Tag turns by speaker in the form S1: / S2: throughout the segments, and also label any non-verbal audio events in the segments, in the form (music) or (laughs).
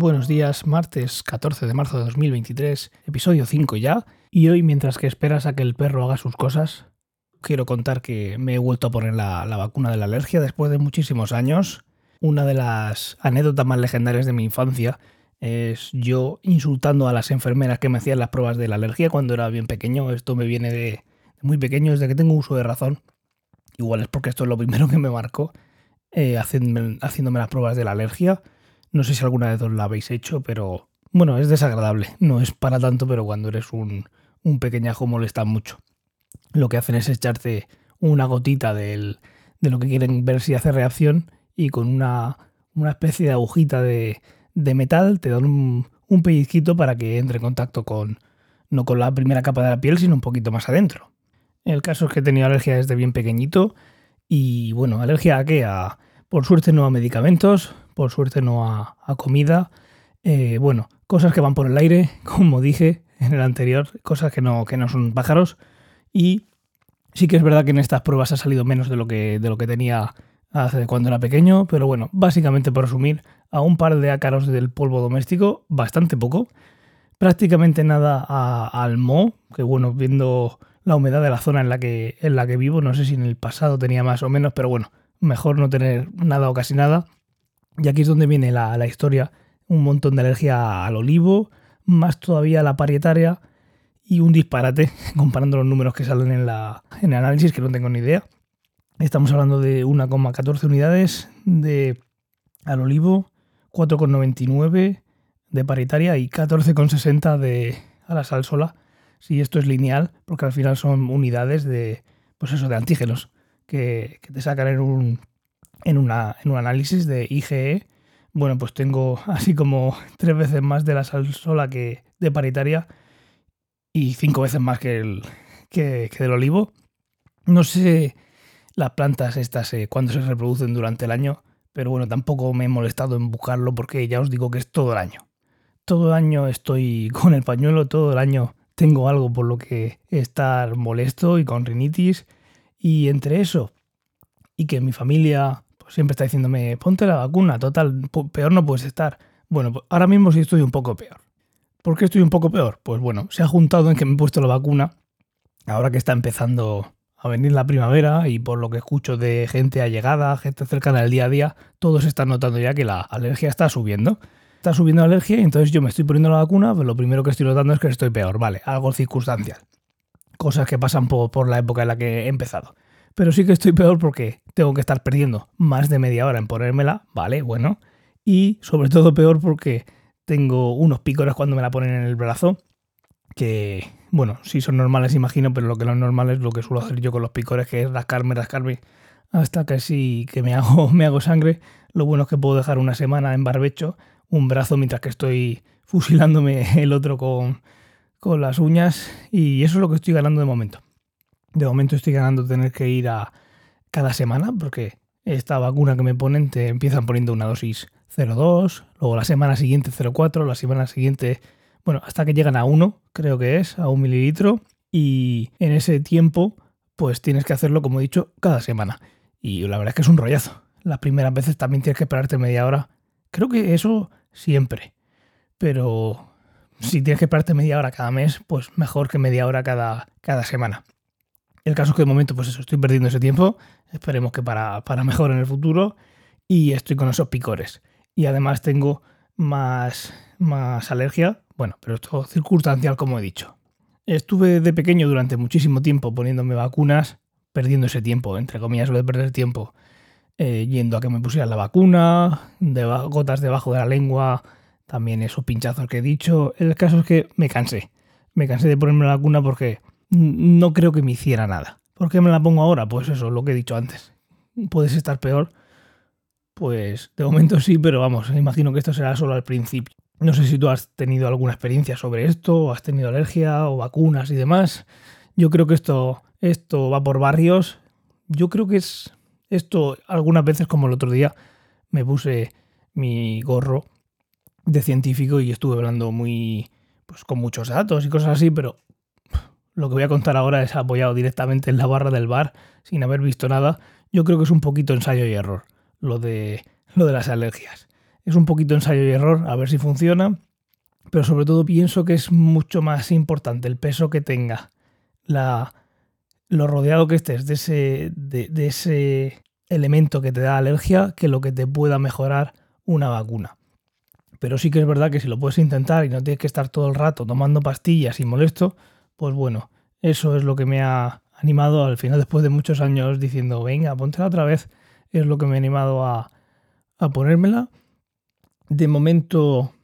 S1: Buenos días, martes 14 de marzo de 2023, episodio 5 ya, y hoy mientras que esperas a que el perro haga sus cosas, quiero contar que me he vuelto a poner la, vacuna de la alergia después de muchísimos años. Una de las anécdotas más legendarias de mi infancia es yo insultando a las enfermeras que me hacían las pruebas de la alergia cuando era bien pequeño. Esto me viene de, muy pequeño, desde que tengo uso de razón. Igual es porque esto es lo primero que me marcó, eh, haciéndome, las pruebas de la alergia. No sé si alguna vez os la habéis hecho, pero bueno, es desagradable. No es para tanto, pero cuando eres un, un pequeñajo molesta mucho. Lo que hacen es echarte una gotita de lo que quieren ver si hace reacción y con una, una especie de agujita de, de metal te dan un, un, pellizquito para que entre en contacto con, no con la primera capa de la piel, sino un poquito más adentro. El caso es que he tenido alergia desde bien pequeñito y bueno, alergia a qué? A, por suerte no a medicamentos, por suerte no a, comida. Eh, bueno, cosas que van por el aire, (laughs) como dije en el anterior, cosas que no, que no son pájaros. Y sí que es verdad que en estas pruebas ha salido menos de lo que, de lo que tenía hace cuando era pequeño, pero bueno, básicamente por resumir, a un par de ácaros del polvo doméstico, bastante poco. Prácticamente nada al mo, que bueno, viendo la humedad de la zona en la, que, en la que vivo, no sé si en el pasado tenía más o menos, pero bueno, mejor no tener nada o casi nada. Y aquí es donde viene la, la historia, un montón de alergia al olivo, más todavía la parietaria y un disparate (laughs) comparando los números que salen en, la, en el análisis que no tengo ni idea. Estamos hablando de 1,14 unidades de al olivo, 4,99 de paritaria y 14,60 de a la sal sola. Si esto es lineal, porque al final son unidades de, pues eso, de antígenos que, te sacan en un, en, una, en un análisis de IgE. Bueno, pues tengo (laughs) así como tres veces más de la sal sola que de paritaria y cinco veces más que, el, que, del olivo. No sé las plantas estas eh, cuando se reproducen durante el año, pero bueno, tampoco me he molestado en buscarlo porque ya os digo que es todo el año. Todo el año estoy (laughs) con el pañuelo, todo el año tengo algo por lo que estar molesto y con rinitis. Y entre eso y que mi familia siempre está diciéndome, ponte la vacuna, total, peor no puedes estar. Bueno, pues ahora mismo sí estoy un poco peor. ¿Por qué estoy un poco peor? Pues bueno, se ha juntado en que me he puesto la vacuna, ahora que está empezando a venir la primavera y por lo que escucho de gente allegada, gente cercana del día a día, todos están notando ya que la alergia está subiendo. Está subiendo la alergia y entonces yo me estoy poniendo la vacuna, pero lo primero que estoy notando es que estoy peor, vale, algo circunstancial. Cosas que pasan por, por la época en la que he empezado. Pero sí que estoy peor porque tengo que estar perdiendo más de media hora en ponérmela, vale, bueno. Y sobre todo peor porque tengo unos picores cuando me la ponen en el brazo que bueno, sí son normales, imagino, pero lo que no es normal es lo que suelo hacer yo con los picores, que es rascarme, rascarme hasta casi que me (laughs) hago, me hago sangre. Lo bueno es que puedo dejar una semana en barbecho, un brazo mientras que estoy fusilándome el otro con, con las uñas y eso es lo que estoy ganando de momento. De momento estoy ganando tener que ir a cada semana porque esta vacuna que me ponen te empiezan poniendo una dosis 0,2, luego la semana siguiente 0,4, la semana siguiente bueno, hasta que llegan a uno, creo que es, a un mililitro, y en ese tiempo, pues tienes que hacerlo, como he dicho, cada semana. Y la verdad es que es un rollazo. Las primeras veces también tienes que esperarte media hora. Creo que eso siempre. Pero si tienes que esperarte media hora cada mes, pues mejor que media hora cada, cada semana. El caso es que de momento, pues eso, estoy perdiendo ese tiempo. Esperemos que para, para mejor en el futuro. Y estoy con esos picores. Y además tengo más, más alergia bueno, pero esto circunstancial, como he dicho. Estuve de pequeño durante muchísimo tiempo poniéndome vacunas, perdiendo ese tiempo, entre comillas, lo de perder tiempo, eh, yendo a que me pusieran la vacuna, gotas debajo de la lengua, también esos pinchazos que he dicho. El caso es que me cansé. Me cansé de ponerme la vacuna porque no creo que me hiciera nada. ¿Por qué me la pongo ahora? Pues eso, lo que he dicho antes. Puedes estar peor. Pues de momento sí, pero vamos, imagino que esto será solo al principio. No sé si tú has tenido alguna experiencia sobre esto, o has tenido alergia o vacunas y demás. Yo creo que esto, esto va por barrios. Yo creo que es esto algunas veces como el otro día me puse mi gorro de científico y estuve hablando muy pues con muchos datos y cosas así, pero lo que voy a contar ahora es apoyado directamente en la barra del bar sin haber visto nada. Yo creo que es un poquito ensayo y error lo de lo de las alergias. es un poquito ensayo y error, a ver si funciona. Pero sobre todo pienso que es mucho más importante el peso que tenga, la, lo rodeado que estés de ese, de ese elemento que te da alergia que lo que te pueda mejorar una vacuna. Pero sí que es verdad que si lo puedes intentar y no tienes que estar todo el rato tomando pastillas y molesto, pues bueno, eso es lo que me ha animado al final, después de muchos años diciendo, venga, póntela otra vez, es lo que me ha animado a, ponérmela. De momento,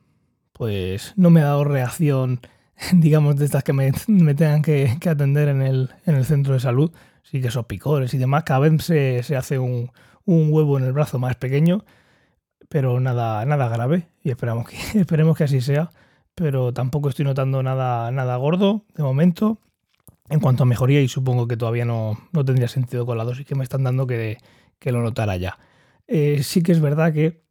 S1: pues no me ha dado reacción, (laughs) digamos, de estas que me, tengan que, atender en el, en el, centro de salud. Sí que esos picores y demás, cada vez se, hace un, un, huevo en el brazo más pequeño, pero nada, nada grave y esperamos que, (laughs) esperemos que así sea. Pero tampoco estoy notando nada, nada gordo de momento en cuanto a mejoría y supongo que todavía no, tendría sentido con la dosis que me están dando que, lo notara ya. Eh, sí que es verdad que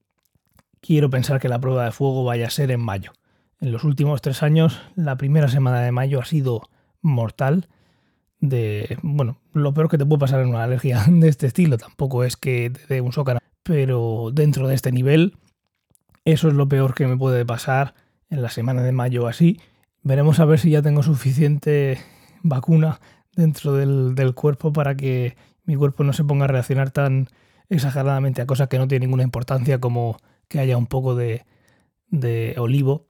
S1: quiero pensar que la prueba de fuego vaya a ser en mayo. En los últimos tres años, la primera semana de mayo ha sido mortal. De, bueno, lo peor que te puede pasar en una alergia (laughs) de este estilo, tampoco es que te dé un sócano, pero dentro de este nivel, eso es lo peor que me puede pasar en la semana de mayo así. Veremos a ver si ya tengo suficiente vacuna dentro del, cuerpo para que mi cuerpo no se ponga a reaccionar tan exageradamente a cosas que no tienen ninguna importancia como que haya un poco de, olivo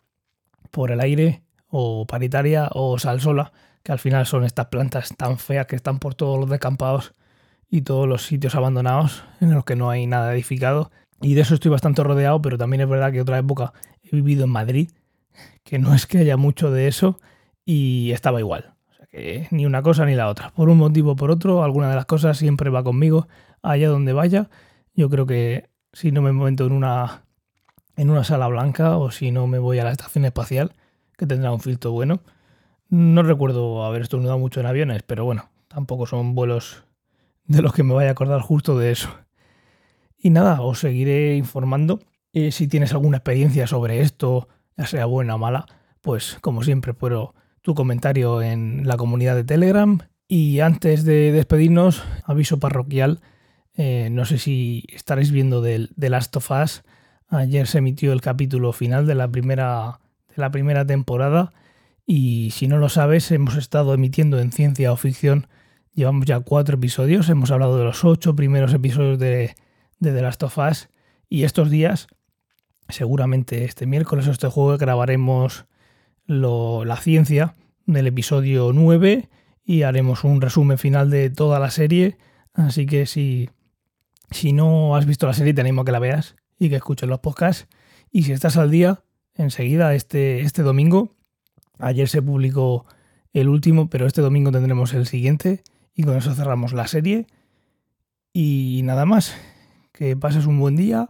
S1: por el aire o paritaria o salsola, que al final son estas plantas tan feas que están por todos los descampados y todos los sitios abandonados en los que no hay nada edificado. Y de eso estoy bastante rodeado, pero también es verdad que otra época he vivido en Madrid, que no es que haya mucho de eso y estaba igual ni una cosa ni la otra. Por un motivo o por otro, alguna de las cosas siempre va conmigo allá donde vaya. Yo creo que si no me meto en una, en una sala blanca o si no me voy a la estación espacial, que tendrá un filtro bueno. No recuerdo haber estornudado mucho en aviones, pero bueno, tampoco son vuelos de los que me vaya a acordar justo de eso. Y nada, os seguiré informando. Eh, si tienes alguna experiencia sobre esto, ya sea buena o mala, pues como siempre puedo tu comentario en la comunidad de Telegram. Y antes de despedirnos, aviso parroquial. Eh, no sé si estaréis viendo de, Last of Us. Ayer se emitió el capítulo final de la primera, de la primera temporada. Y si no lo sabes, hemos estado emitiendo en ciencia o ficción. Llevamos ya cuatro episodios. Hemos hablado de los ocho primeros episodios de, de The Last of Us. Y estos días, seguramente este miércoles o este jueves, grabaremos la ciencia del episodio 9 y haremos un resumen final de toda la serie. Así que si, si no has visto la serie, te animo a que la veas y que escuches los podcasts. Y si estás al día, enseguida, este, este domingo, ayer se publicó el último, pero este domingo tendremos el siguiente y con eso cerramos la serie. Y nada más, que pases un buen día,